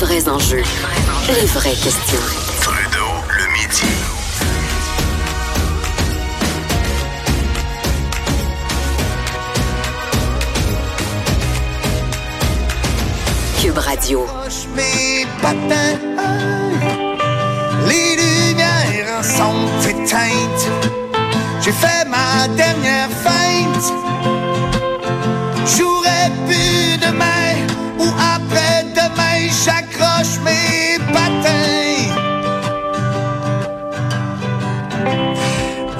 vrais enjeux, les vraies questions. Trudeau, le midi. Cube Radio. mes patins. Les lumières sont éteintes. J'ai fait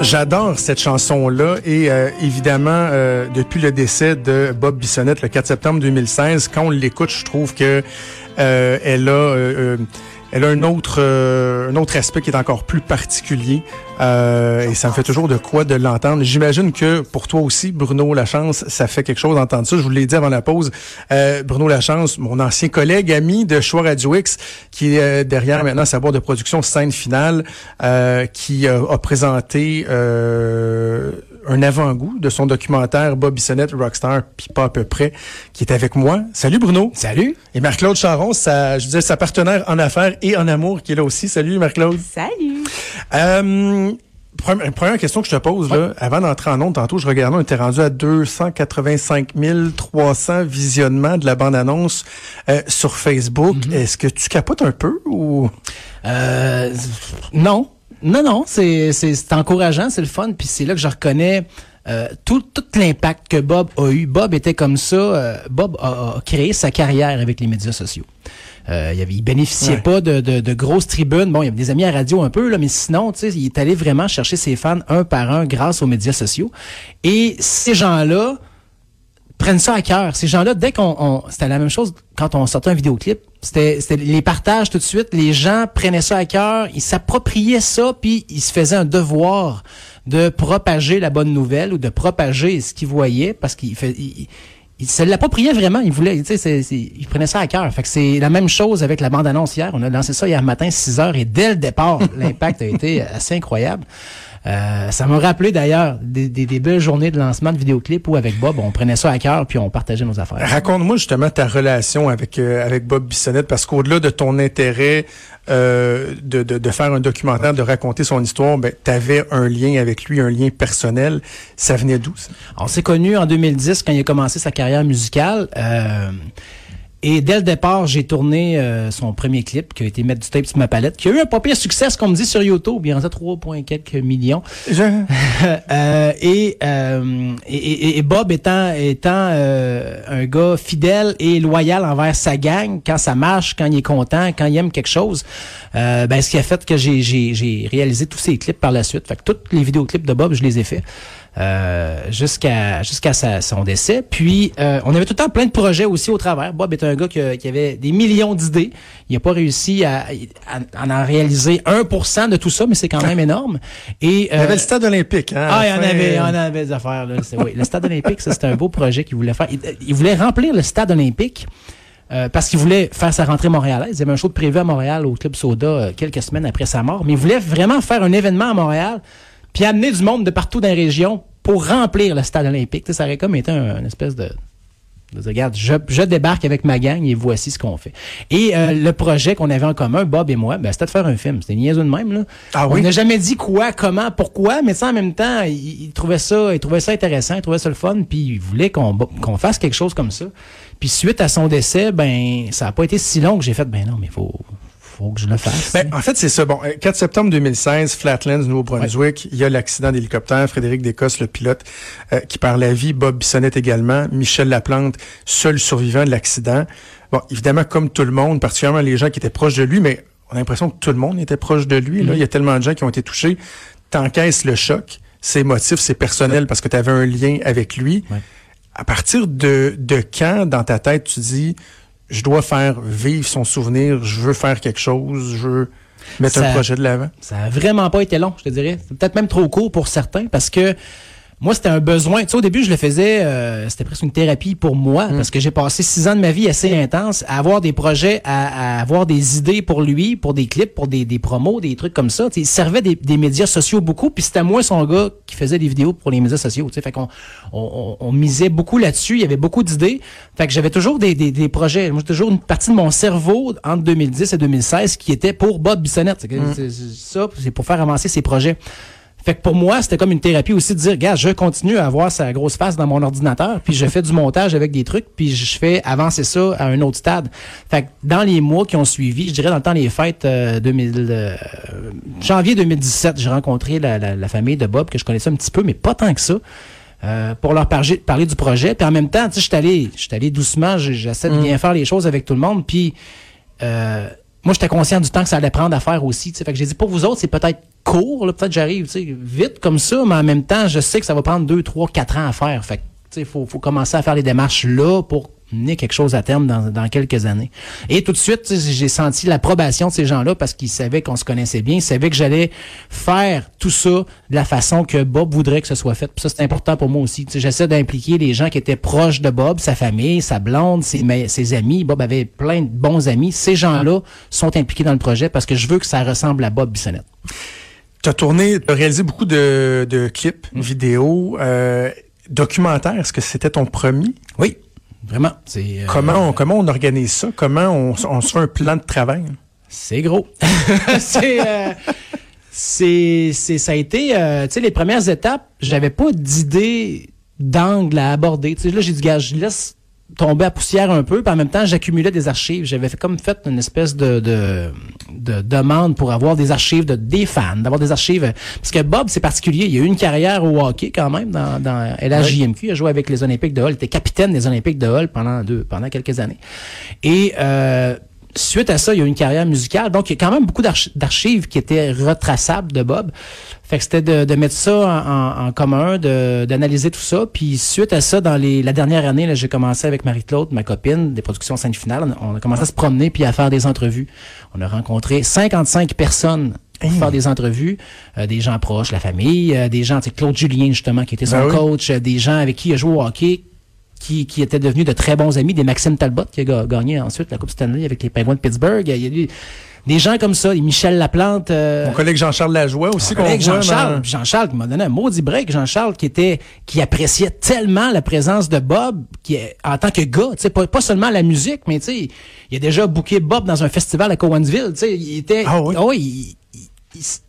J'adore cette chanson-là et euh, évidemment, euh, depuis le décès de Bob Bissonnette le 4 septembre 2016, quand on l'écoute, je trouve que euh, elle a... elle a un autre, euh, un autre aspect qui est encore plus particulier euh, et ça me fait toujours de quoi de l'entendre. J'imagine que pour toi aussi, Bruno Lachance, ça fait quelque chose d'entendre ça. Je vous l'ai dit avant la pause. Euh, Bruno Lachance, mon ancien collègue, ami de Choix Radio X, qui est euh, derrière maintenant sa boîte de production Scène Finale, euh, qui euh, a présenté un avant-goût de son documentaire Bob Bissonnette, Rockstar, puis pas à peu près, qui est avec moi. Salut Bruno. Salut. Et Marc-Claude Charon, sa, je disais, sa partenaire en affaires et en amour, qui est là aussi. Salut Marc-Claude. Salut! Euh, première, première question que je te pose, là, avant d'entrer en ondes, tantôt, je regardais, on était rendu à 285 300 visionnements de la bande-annonce euh, sur Facebook. Est-ce que tu capotes un peu ou... Euh, non. Non, non, c'est, c'est, encourageant, c'est le fun, puis c'est là que je reconnais euh, tout, tout l'impact que Bob a eu. Bob était comme ça. euh, Bob a, a créé sa carrière avec les médias sociaux. Euh, il, avait, il bénéficiait Ouais. pas de, de, de grosses tribunes. Bon, il y avait des amis à radio un peu, là, mais sinon, tu sais, il est allé vraiment chercher ses fans un par un grâce aux médias sociaux. Et ces gens-là, prennent ça à cœur. Ces gens-là, dès qu'on, on- c'était la même chose quand on sortait un vidéoclip. C'était, les partages tout de suite. Les gens prenaient ça à cœur, ils s'appropriaient ça, puis ils se faisaient un devoir de propager la bonne nouvelle ou de propager ce qu'ils voyaient parce qu'ils ils se l'appropriaient vraiment. Ils voulaient, tu sais, c'est, c'est- ils prenaient ça à cœur. Fait que c'est la même chose avec la bande-annonce hier. On a lancé ça hier matin, 6 heures, et dès le départ, l'impact a été assez incroyable. Euh, ça m'a rappelé d'ailleurs des, des, des belles journées de lancement de vidéoclips où avec Bob, on prenait ça à cœur puis on partageait nos affaires. Raconte-moi justement ta relation avec euh, avec Bob Bissonnette, parce qu'au-delà de ton intérêt euh, de, de, de faire un documentaire, de raconter son histoire, ben, tu avais un lien avec lui, un lien personnel. Ça venait d'où? On s'est connus en 2010 quand il a commencé sa carrière musicale. euh, et dès le départ, j'ai tourné euh, son premier clip qui a été mettre du tape sur ma palette, qui a eu un pas pire succès, ce qu'on me dit sur YouTube. Il en a 3, points quelques millions. Je- Euh, et, euh, et, et- et Bob étant étant euh, un gars fidèle et loyal envers sa gang, quand ça marche, quand il est content, quand il aime quelque chose, euh, ben ce qui a fait que j'ai j'ai j'ai réalisé tous ces clips par la suite. Fait que tous les vidéoclips de Bob, je les ai faits. Euh, jusqu'à jusqu'à sa- son décès. Puis euh, on avait tout le temps plein de projets aussi au travers. Bob est un gars qui, qui avait des millions d'idées. Il n'a pas réussi à, à, à en réaliser 1% de tout ça, mais c'est quand même énorme. Et Il y avait le stade olympique. Hein, ah, il y en avait, il en avait des affaires. Là. Oui. Le stade olympique, c'était un beau projet qu'il voulait faire. Il, il voulait remplir le stade olympique euh, parce qu'il voulait faire sa rentrée montréalaise. Il y avait un show de prévu à Montréal au Club Soda euh, quelques semaines après sa mort. Mais il voulait vraiment faire un événement à Montréal puis amener du monde de partout dans la région pour remplir le stade olympique. Ça aurait comme été un, espèce de... regarde, je, je débarque avec ma gang et voici ce qu'on fait. Et euh, le projet qu'on avait en commun, Bob et moi, ben, c'était de faire un film. C'était niaiseux de même. Là. Ah On n'a jamais dit quoi, comment, pourquoi, mais ça en même temps, il, il trouvait ça, il trouvait ça intéressant, il trouvait ça le fun, puis il voulait qu'on qu'on fasse quelque chose comme ça. Puis suite à son décès, ben ça a pas été si long que j'ai fait, ben non, mais faut faut que je le fasse. Ben, en fait, c'est ça. Bon, euh, 4 septembre 2016, Flatlands, Nouveau-Brunswick, il y a l'accident d'hélicoptère. Frédéric Descosses, le pilote, euh, qui perd la vie. Bob Bissonnette également. Michel Laplante, seul survivant de l'accident. Bon, évidemment, comme tout le monde, particulièrement les gens qui étaient proches de lui, mais on a l'impression que tout le monde était proche de lui. Là. Il y a tellement de gens qui ont été touchés. T'encaisses le choc. C'est émotif, c'est personnel parce que tu avais un lien avec lui. Ouais. À partir de, de quand, dans ta tête, tu dis, je dois faire vivre son souvenir, je veux faire quelque chose, je veux mettre Ça- un projet de l'avant? Ça a vraiment pas été long, je te dirais. C'est peut-être même trop court pour certains parce que moi, c'était un besoin. Tu sais, au début, je le faisais, euh, c'était presque une thérapie pour moi, parce que j'ai passé six ans de ma vie assez intense à avoir des projets, à, à avoir des idées pour lui, pour des clips, pour des, des promos, des trucs comme ça. Tu sais, il servait des, des médias sociaux beaucoup, puis c'était moi son gars qui faisait des vidéos pour les médias sociaux. Tu sais, fait qu'on on, on- on misait beaucoup là-dessus. Il y avait beaucoup d'idées. Fait que j'avais toujours des, des, des projets. Moi, j'ai toujours une partie de mon cerveau entre 2010 et 2016 qui était pour Bob Bissonnette. C'est- c'est ça, c'est pour faire avancer ses projets. Fait que pour moi, c'était comme une thérapie aussi de dire, regarde, je continue à avoir sa grosse face dans mon ordinateur, puis je fais du montage avec des trucs, puis je fais avancer ça à un autre stade. Fait que dans les mois qui ont suivi, je dirais dans le temps des fêtes euh, 2000, euh, janvier 2017, j'ai rencontré la, la- la famille de Bob que je connaissais un petit peu, mais pas tant que ça. euh, pour leur parler, parler du projet. Puis en même temps, tu sais, je suis allé, je suis allé doucement, j'essaie de bien faire les choses avec tout le monde. Puis euh, moi, j'étais conscient du temps que ça allait prendre à faire aussi. tu sais. Fait que j'ai dit, pour vous autres, c'est peut-être court, peut-être j'arrive vite comme ça, mais en même temps, je sais que ça va prendre deux, trois, quatre ans à faire. Fait que, tu sais, faut, faut commencer à faire les démarches là pour mener quelque chose à terme dans, dans quelques années. Et tout de suite, j'ai senti l'approbation de ces gens-là parce qu'ils savaient qu'on se connaissait bien, ils savaient que j'allais faire tout ça de la façon que Bob voudrait que ce soit fait. Puis ça, c'est important pour moi aussi. J'essaie d'impliquer les gens qui étaient proches de Bob, sa famille, sa blonde, ses, ses amis. Bob avait plein de bons amis. Ces gens-là sont impliqués dans le projet parce que je veux que ça ressemble à Bob Bissonnette. Tu as tourné, tu as réalisé beaucoup de, de clips, vidéos, euh, documentaires. Est-ce que c'était ton premier? Oui, vraiment. C'est euh, Comment, on, comment on organise ça? Comment on, se fait un plan de travail? C'est gros. c'est, euh, c'est, c'est, ça a été, euh, tu sais, les premières étapes, j'avais pas d'idée d'angle à aborder. Tu sais, là, j'ai dit, gars, je laisse tomber à poussière un peu, puis en même temps, j'accumulais des archives. J'avais fait, comme fait une espèce de, de, de demande pour avoir des archives de des fans, d'avoir des archives. Parce que Bob, c'est particulier. Il a eu une carrière au hockey quand même dans, dans LHJMQ. Il a joué avec les Olympiques de Hull. Il était capitaine des Olympiques de Hull pendant deux, pendant quelques années. Et euh, suite à ça, il y a eu une carrière musicale. Donc, il y a quand même beaucoup d'archi- d'archives qui étaient retraçables de Bob. Fait que c'était de, de mettre ça en, en- en commun, d'analyser tout ça. Puis suite à ça, dans les, la dernière année, j'ai commencé avec Marie-Claude, ma copine, des productions scène finale. On a, commencé à se promener puis à faire des entrevues. On a rencontré 55 personnes pour faire des entrevues, euh, des gens proches, la famille, euh, des gens, tu sais, Claude Julien justement, qui était son Ben oui. coach, euh, des gens avec qui il a joué au hockey, qui, qui étaient devenus de très bons amis, des Maxime Talbot qui a ga- gagné ensuite la Coupe Stanley avec les Penguins de Pittsburgh. Il y a eu des gens comme ça, et Michel Laplante. euh, Mon collègue Jean-Charles Lajoie aussi qu'on voit Jean-Charles, Jean-Charles qui m'a donné un maudit break, Jean-Charles qui était qui appréciait tellement la présence de Bob qui est, en tant que gars, tu sais pas, pas seulement la musique, mais tu sais, il a déjà booké Bob dans un festival à Cowansville, tu sais, il était Ah oui? il- il-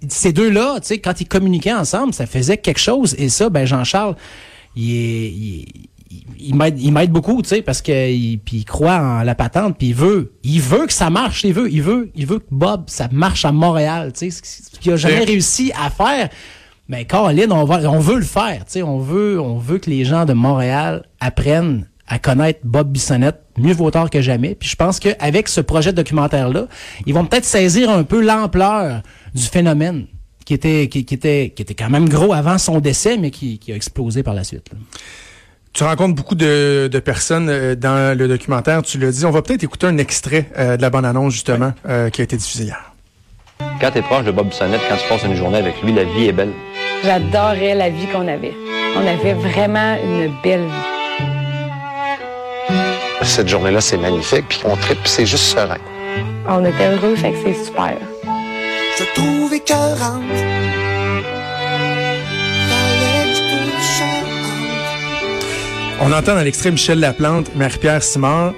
il- ces deux-là, tu sais, quand ils communiquaient ensemble, ça faisait quelque chose et ça ben Jean-Charles il est il, il- m'aide beaucoup tu sais parce que il, puis il croit en la patente puis il veut il veut que ça marche il veut il veut il veut que Bob ça marche à Montréal tu sais ce qui- ce qu'il a jamais réussi à faire. Mais Caroline on va on veut le faire tu sais on veut on veut que les gens de Montréal apprennent à connaître Bob Bissonnette mieux vaut tard que jamais. Puis je pense qu'avec ce projet de documentaire là ils vont peut-être saisir un peu l'ampleur du phénomène qui était qui, qui était qui était quand même gros avant son décès mais qui, qui a explosé par la suite là. Tu rencontres beaucoup de, de personnes euh, dans le documentaire, tu l'as dit. On va peut-être écouter un extrait euh, de la bande-annonce, justement, euh, qui a été diffusée hier. Quand t'es proche de Bob Bissonnette, quand tu passes une journée avec lui, la vie est belle. J'adorais la vie qu'on avait. On avait vraiment une belle vie. Cette journée-là, c'est magnifique, puis on tripe, puis c'est juste serein. On était heureux, fait que c'est super. Je trouve écœurante. On entend dans l'extrait Michel Laplante, Marie-Pierre Simard.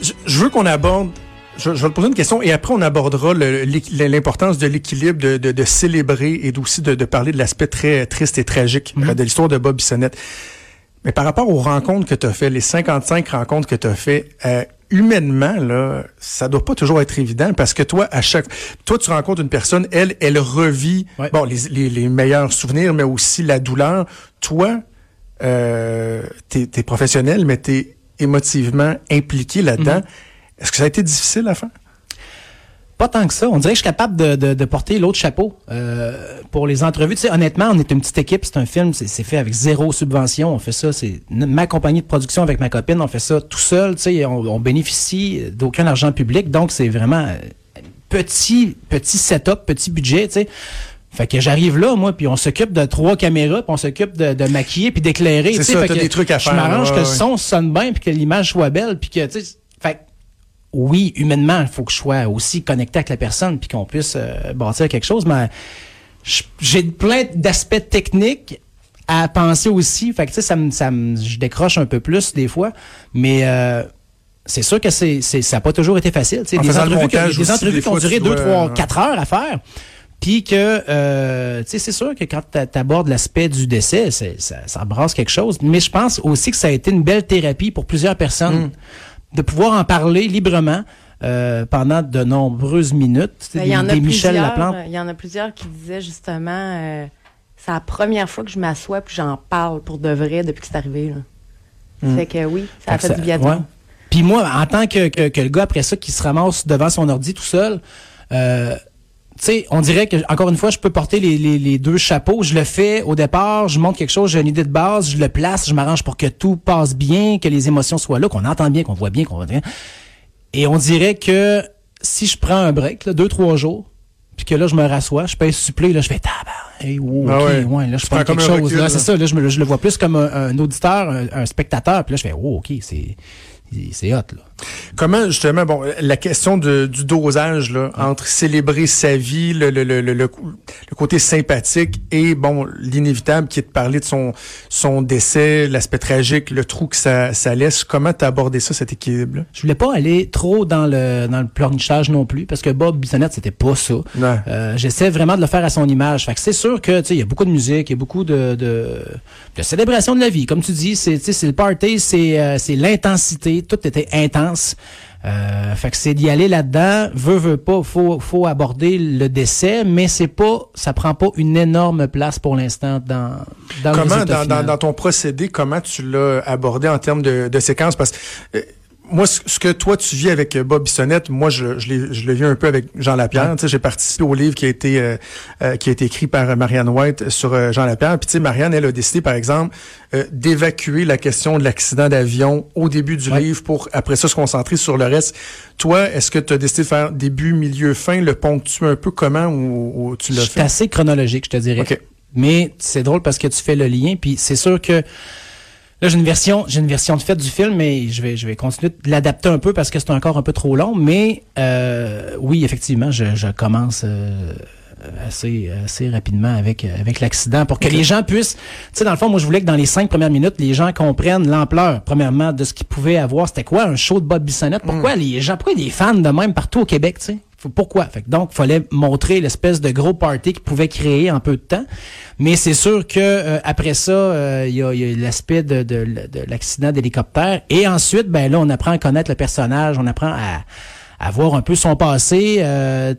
Je, je veux qu'on aborde, je, je vais te poser une question et après on abordera l'importance de l'équilibre, de, de, de célébrer et aussi de, de parler de l'aspect très triste et tragique euh, de l'histoire de Bob Bissonnette. Mais par rapport aux rencontres que tu as fait, les 55 rencontres que tu as fait, euh, humainement, là, ça doit pas toujours être évident parce que toi, à chaque, toi, tu rencontres une personne, elle, elle revit, Ouais. bon, les, les, les meilleurs souvenirs, mais aussi la douleur. Toi, euh, t'es, t'es professionnel, mais t'es émotivement impliqué là-dedans. Est-ce que ça a été difficile à faire? Pas tant que ça. On dirait que je suis capable de, de, de porter l'autre chapeau euh, pour les entrevues. Tu sais, honnêtement, on est une petite équipe. C'est un film, c'est fait avec zéro subvention. On fait ça, c'est ma compagnie de production avec ma copine. On fait ça tout seul. Tu sais, on, on bénéficie d'aucun argent public. Donc, c'est vraiment euh, petit, petit setup, petit budget. Tu sais. Fait que j'arrive là, moi, puis on s'occupe de trois caméras, puis on s'occupe de, de maquiller puis d'éclairer. C'est ça, fait t'as que des trucs à Je faire, m'arrange ouais, que le son sonne bien, puis que l'image soit belle, puis que, tu sais, fait que oui, humainement, il faut que je sois aussi connecté avec la personne, puis qu'on puisse euh, bâtir quelque chose, mais je- j'ai plein d'aspects techniques à penser aussi. Fait que, tu sais, ça me, ça me, je décroche un peu plus des fois, mais euh, c'est sûr que c'est, c'est, ça n'a pas toujours été facile. tu sais. En Des entrevues, des entrevues qui ont duré tu 2, dois, 3, ouais. 4 heures à faire. Puis que, euh, tu sais, c'est sûr que quand tu abordes l'aspect du décès, ça, ça brasse quelque chose. Mais je pense aussi que ça a été une belle thérapie pour plusieurs personnes Mm. de pouvoir en parler librement euh, pendant de nombreuses minutes. Ben, Il y en a des Michel plusieurs. Laplante. Il y en a plusieurs qui disaient justement, euh, c'est la première fois que je m'assois puis j'en parle pour de vrai depuis que c'est arrivé. Là. Fait que oui, ça a Fait fait, que du bien. ouais. Puis moi, en tant que, que, que le gars après ça qui se ramasse devant son ordi tout seul, euh, sais, on dirait que encore une fois, je peux porter les, les, les deux chapeaux. Je le fais au départ, je montre quelque chose, j'ai une idée de base, je le place, je m'arrange pour que tout passe bien, que les émotions soient là, qu'on entend bien, qu'on voit bien, qu'on voit bien. Et on dirait que si je prends un break, là, deux, trois jours, puis que là, je me rassois, je pèse supplé, là, je fais tabac. Hey, wow, Ah ok, ouais. ouais, là, je Tu prends quelque chose. recul, là, là. c'est ça, là, je, me, je le vois plus comme un, un auditeur, un, un spectateur, puis là, je fais, oh, ok, c'est, c'est hot, là. Comment justement, bon, la question de- du dosage là, entre célébrer sa vie, le, le, le, le, côté sympathique et bon l'inévitable qui est de parler de son son décès, l'aspect tragique, le trou que ça, ça laisse. Comment t'as abordé ça, cet équilibre Je voulais pas aller trop dans le dans le pleurnichage non plus parce que Bob Bissonnette c'était pas ça. Euh, J'essaie vraiment de le faire à son image. Fait que c'est sûr que tu il y a beaucoup de musique, il y a beaucoup de, de de célébration de la vie. Comme tu dis, c'est tu le party, c'est euh, c'est l'intensité, tout était intense. Euh, fait que c'est d'y aller là-dedans. Veut veut pas, faut faut aborder le décès, mais c'est pas ça prend pas une énorme place pour l'instant dans dans Comment, dans, dans, final. dans ton procédé, comment tu l'as abordé en termes de, de séquence? Parce que euh, moi, ce que toi, tu vis avec euh, Bob Bissonnette, moi, je, je l'ai je l'ai vu un peu avec Jean Lapierre. Tu sais, J'ai participé au livre qui a été euh, euh, qui a été écrit par Marianne White sur euh, Jean Lapierre. Puis, tu sais, Marianne, elle a décidé, par exemple, euh, d'évacuer la question de l'accident d'avion au début du Ouais. livre pour, après ça, se concentrer sur le reste. Toi, est-ce que tu as décidé de faire début, milieu, fin, le ponctuer un peu comment ou, ou tu l'as C'est fait? assez chronologique, je te dirais. OK. Mais c'est drôle parce que tu fais le lien, puis c'est sûr que là j'ai une version, j'ai une version de fait du film, mais je vais, je vais continuer de l'adapter un peu parce que c'est encore un peu trop long. Mais euh, oui, effectivement, je, je commence. euh, assez assez rapidement avec euh, avec l'accident pour que les gens puissent tu sais dans le fond moi je voulais que dans les cinq premières minutes les gens comprennent l'ampleur premièrement de ce qu'ils pouvaient avoir c'était quoi un show de Bob Bissonnette? Pourquoi les gens pourquoi des fans de même partout au Québec tu sais? Pourquoi? Fait que donc fallait montrer l'espèce de gros party qu'il pouvait créer en peu de temps. Mais c'est sûr que euh, après ça euh, il y a, l'aspect de, de, de l'accident d'hélicoptère. Et ensuite ben là on apprend à connaître le personnage. On apprend à à voir un peu son passé, euh,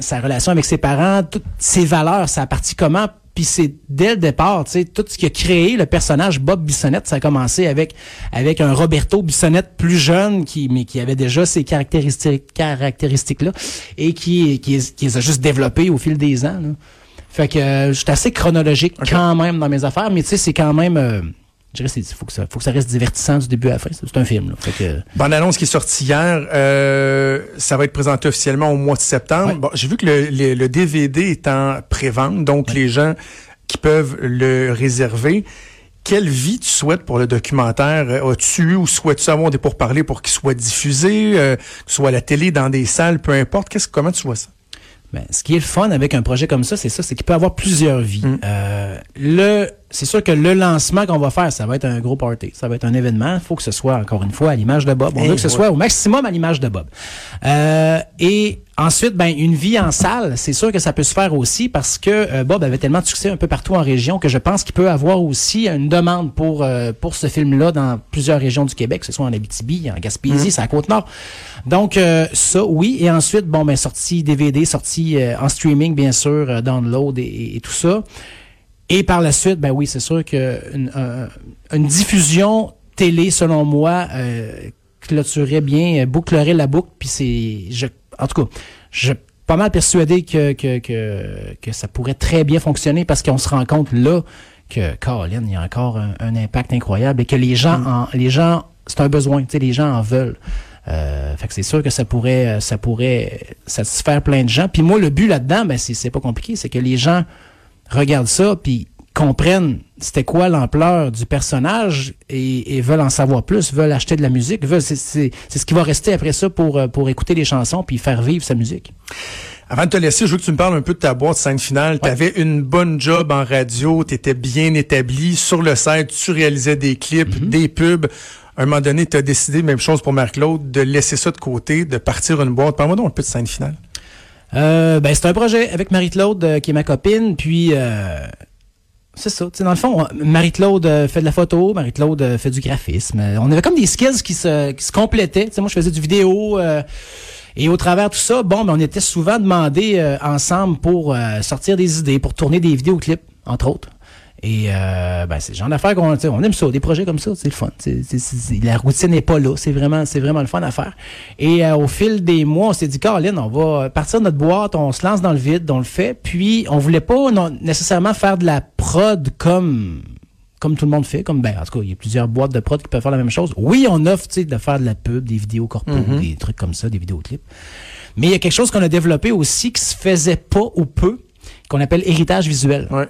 sa relation avec ses parents, toutes ses valeurs, ça a parti comment. Puis c'est dès le départ, tu sais, tout ce qui a créé le personnage Bob Bissonnette, ça a commencé avec avec un Roberto Bissonnette plus jeune, qui mais qui avait déjà ces caractéristiques caractéristiques là et qui qui, qui les a juste développées au fil des ans. Là. Fait que euh, je suis assez chronologique quand même dans mes affaires, mais tu sais, c'est quand même euh, je dirais c'est faut que ça faut que ça reste divertissant du début à la fin. C'est un film là. Fait que Bande annonce qui est sortie hier, euh, ça va être présenté officiellement au mois de septembre. Ouais. Bon, j'ai vu que le, le- le DVD est en pré-vente, donc les gens qui peuvent le réserver. Quelle vie tu souhaites pour le documentaire? Euh, As-tu eu ou souhaites-tu avoir des pourparlers pour qu'il soit diffusé, euh, que ce soit à la télé, dans des salles, peu importe? Qu'est-ce, comment tu vois ça? Ben, ce qui est le fun avec un projet comme ça, c'est ça, c'est qu'il peut avoir plusieurs vies. Euh, le, c'est sûr que le lancement qu'on va faire, ça va être un gros party, ça va être un événement. Il faut que ce soit encore une fois à l'image de Bob. On Eh, veut que ce ouais. soit au maximum à l'image de Bob. Euh, et ensuite, ben une vie en salle, c'est sûr que ça peut se faire aussi parce que euh, Bob avait tellement de succès un peu partout en région que je pense qu'il peut avoir aussi une demande pour euh, pour ce film-là dans plusieurs régions du Québec, que ce soit en Abitibi, en Gaspésie, c'est à Côte-Nord. Donc euh, ça, oui. Et ensuite, bon, ben sortie DVD, sortie en streaming, bien sûr, download et, et tout ça. Et par la suite, ben oui, c'est sûr que une, un- une diffusion télé, selon moi, euh, clôturerait bien, euh, bouclerait la boucle. Puis c'est, je, en tout cas, je suis pas mal persuadé que, que, que, que ça pourrait très bien fonctionner parce qu'on se rend compte là que Colin, il y a encore un, un impact incroyable et que les gens, en, les gens, c'est un besoin, tu sais, les gens en veulent. Euh, fait que c'est sûr que ça pourrait, ça pourrait satisfaire plein de gens. Puis moi, le but là-dedans, ben c'est pas compliqué, c'est que les gens regardent ça, puis comprennent c'était quoi l'ampleur du personnage et, et veulent en savoir plus, veulent acheter de la musique, veulent c'est c'est c'est ce qui va rester après ça pour euh, pour écouter les chansons puis faire vivre sa musique. Avant de te laisser, je veux que tu me parles un peu de ta boîte scène finale. Tu avais une bonne job en radio, tu étais bien établi. Sur le site, tu réalisais des clips, des pubs. À un moment donné, tu as décidé, même chose pour Marc-Claude, de laisser ça de côté, de partir une boîte. Parle-moi donc un peu de scène finale. Euh, ben c'est un projet avec Marie-Claude euh, qui est ma copine, puis euh, c'est ça. Tu sais, dans le fond, on- Marie-Claude euh, fait de la photo, Marie-Claude euh, fait du graphisme. On avait comme des skills qui se, qui se complétaient. Moi, je faisais du vidéo. euh, et au travers de tout ça, bon, ben, on était souvent demandés ensemble pour sortir des idées, pour tourner des vidéoclips, entre autres. Et euh, ben, c'est le genre d'affaires qu'on on aime ça, des projets comme ça, c'est le fun. La routine n'est pas là, c'est vraiment, c'est vraiment le fun à faire. Et euh, au fil des mois, on s'est dit, Caroline, on va partir de notre boîte, on se lance dans le vide, on le fait. Puis on voulait pas non, nécessairement faire de la prod comme comme tout le monde fait, comme ben en tout cas, il y a plusieurs boîtes de prod qui peuvent faire la même chose. Oui, on offre, de faire de la pub, des vidéos corpo, des trucs comme ça, des vidéoclips. Mais il y a quelque chose qu'on a développé aussi qui se faisait pas ou peu, qu'on appelle héritage visuel. Ouais.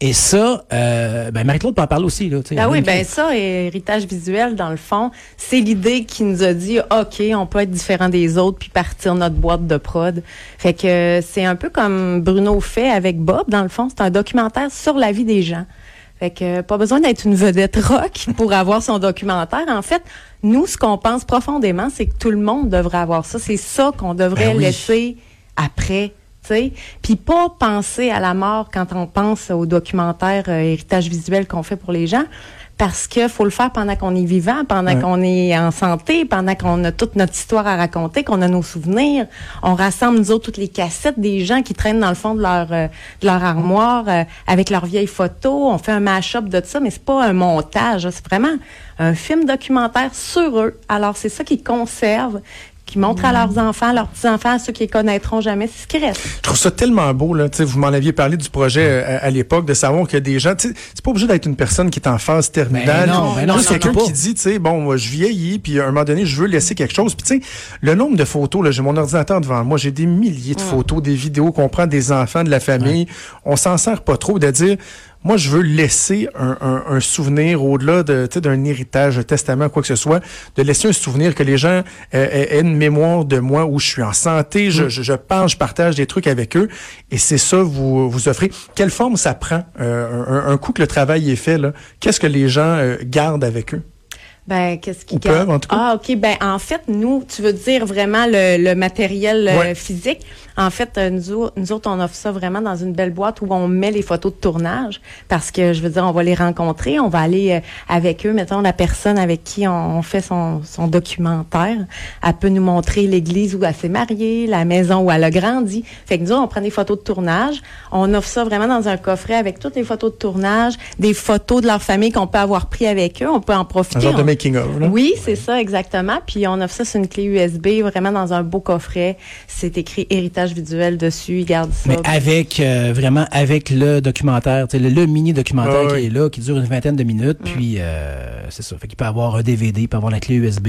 Et ça, euh, ben Marie-Claude peut en parler aussi. Là. Ah oui, ben ça, héritage visuel, dans le fond, c'est l'idée qui nous a dit, OK, on peut être différent des autres puis partir notre boîte de prod. Fait que c'est un peu comme Bruno fait avec Bob, dans le fond. C'est un documentaire sur la vie des gens. Fait que pas besoin d'être une vedette rock pour avoir son documentaire. En fait, nous, ce qu'on pense profondément, c'est que tout le monde devrait avoir ça. C'est ça qu'on devrait Ben oui. laisser après. Puis pas penser à la mort quand on pense au documentaire euh, héritage visuel qu'on fait pour les gens, parce que faut le faire pendant qu'on est vivant, pendant Ouais. qu'on est en santé, pendant qu'on a toute notre histoire à raconter, qu'on a nos souvenirs. On rassemble nous autres toutes les cassettes des gens qui traînent dans le fond de leur euh, de leur armoire euh, avec leurs vieilles photos. On fait un mash-up de ça, mais c'est pas un montage, c'est vraiment un film documentaire sur eux. Alors c'est ça qu'ils conservent, qui montrent à leurs enfants, leurs petits-enfants, à ceux qui les connaîtront jamais, c'est ce qui reste. Je trouve ça tellement beau, là. Tu sais, vous m'en aviez parlé du projet euh, à, à l'époque, de savoir a des gens. tu sais, C'est pas obligé d'être une personne qui est en phase terminale. Ben non, ben non, quelqu'un qui dit, tu sais, bon, moi, je vieillis, puis à un moment donné, je veux laisser quelque chose. Puis tu sais, le nombre de photos, là, j'ai mon ordinateur devant moi, j'ai des milliers de photos, des vidéos qu'on prend des enfants, de la famille. On s'en sert pas trop de dire. Moi, je veux laisser un, un- un souvenir au-delà de, d'un héritage, un testament, quoi que ce soit, de laisser un souvenir que les gens euh, aient aient une mémoire de moi où je suis en santé, je, je, je parle, je partage des trucs avec eux, et c'est ça vous vous offrez. Quelle forme ça prend euh, un, un coup que le travail est fait là? Qu'est-ce que les gens euh, gardent avec eux? Ben, qu'est-ce qui Ou peuvent, en tout cas. Ah, OK. Ben, en fait, nous, tu veux dire vraiment le, le matériel euh, Ouais. physique? En fait, euh, nous, au- nous autres, on offre ça vraiment dans une belle boîte où on met les photos de tournage parce que, je veux dire, on va les rencontrer. On va aller euh, avec eux. Mettons, la personne avec qui on, on fait son, son documentaire, elle peut nous montrer l'église où elle s'est mariée, la maison où elle a grandi. Fait que nous, autres, on prend des photos de tournage. On offre ça vraiment dans un coffret avec toutes les photos de tournage, des photos de leur famille qu'on peut avoir pris avec eux. On peut en profiter. Un genre de making of là. oui, c'est ça, exactement. Puis on offre ça sur une clé USB, vraiment dans un beau coffret. C'est écrit héritage visuel dessus. Ils gardent ça. Mais avec euh, vraiment avec le documentaire, le, le mini documentaire Ah qui oui. est là, qui dure une vingtaine de minutes, puis euh, c'est ça. Fait qu'il peut avoir un DVD, il peut avoir la clé USB,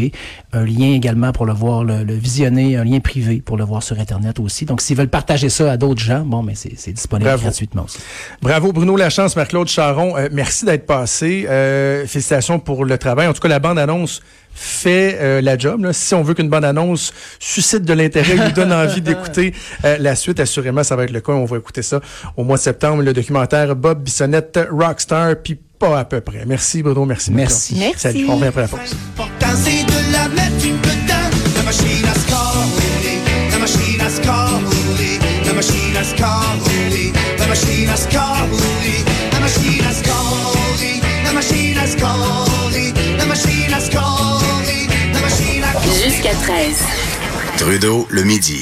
un lien également pour le voir, le, le visionner, un lien privé pour le voir sur internet aussi. Donc s'ils veulent partager ça à d'autres gens, bon, mais c'est disponible Bravo. gratuitement aussi. Bravo Bruno Lachance, Marc-Claude Charon. Euh, merci d'être passé. Euh, félicitations pour le travail. En tout cas, la bande-annonce fait euh, la job. là. Si on veut qu'une bande-annonce suscite de l'intérêt, nous donne envie d'écouter euh, la suite, assurément, ça va être le cas. On va écouter ça au mois de septembre. Le documentaire Bob Bissonnette, Rockstar, puis pas à peu près. Merci Bruno, merci. Merci. Merci. Salut, on revient après la pause. Machine à score Jusqu'à 13. Trudeau, le midi.